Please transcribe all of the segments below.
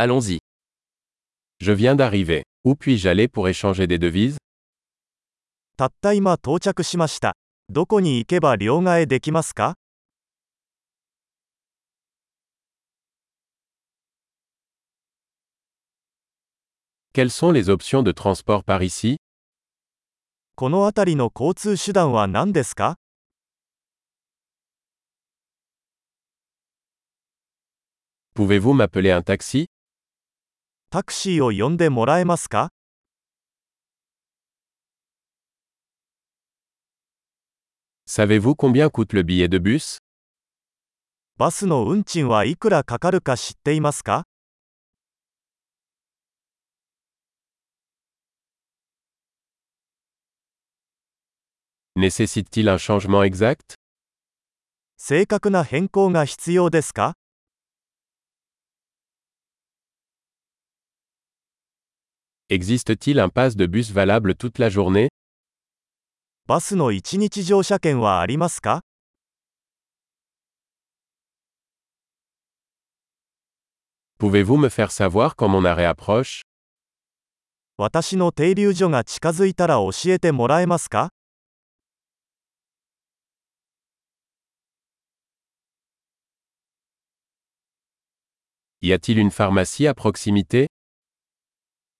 Allons-y. Je viens d'arriver. Où puis-je aller pour échanger des devises たった今到着しました。どこに行けば両替できますか Quelles sont les options de transport par ici この辺りの交通手段は何ですか Pouvez-vous m'appeler un taxi タクシーを呼んでもらえますか Savez-vous combien coûte le billet de bus バスの運賃はいくらかかるか知っていますか Nécessite-t-il un changement exact 正確な変更が必要ですか Existe-t-il un pass de bus valable toute la journée バスの一日乗車券はありますか Pouvez-vous me faire savoir quand mon arrêt approche 私の停留所が近づいたら教えてもらえますか Y a-t-il une pharmacie à proximité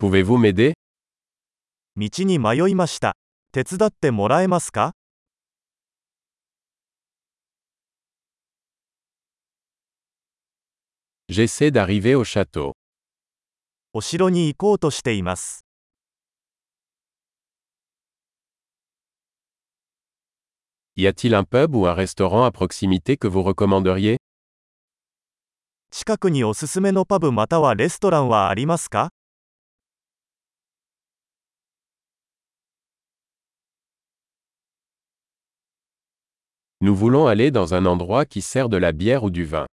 Pouvez-vous m'aider 道に迷いました。手伝ってもらえますか J'essaie d'arriver au château. お城に行こうとしています。Y a-t-il un pub ou un restaurant à proximité que vous recommanderiez 近くにおすすめのパブまたはレストランはありますか Nous voulons aller dans un endroit qui sert de la bière ou du vin.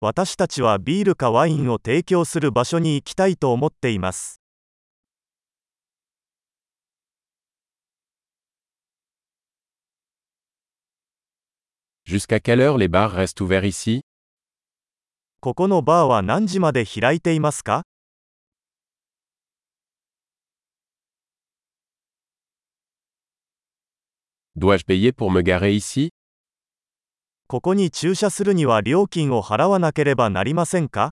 私たちはビールかワインを提供する場所に行きたいと思っています。Jusqu'à quelle heure les bars restent ouverts ici ここのバーは何時まで開いていますか Dois-je payer pour me garer ici ここに駐車するには料金を払わなければなりませんか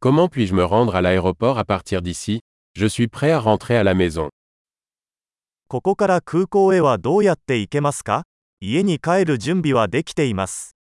Comment puis-je me rendre à l'aéroport à partir d'ici Je suis prêt à rentrer à la maison. ここから空港へはどうやって行けますか家に帰る準備はできています。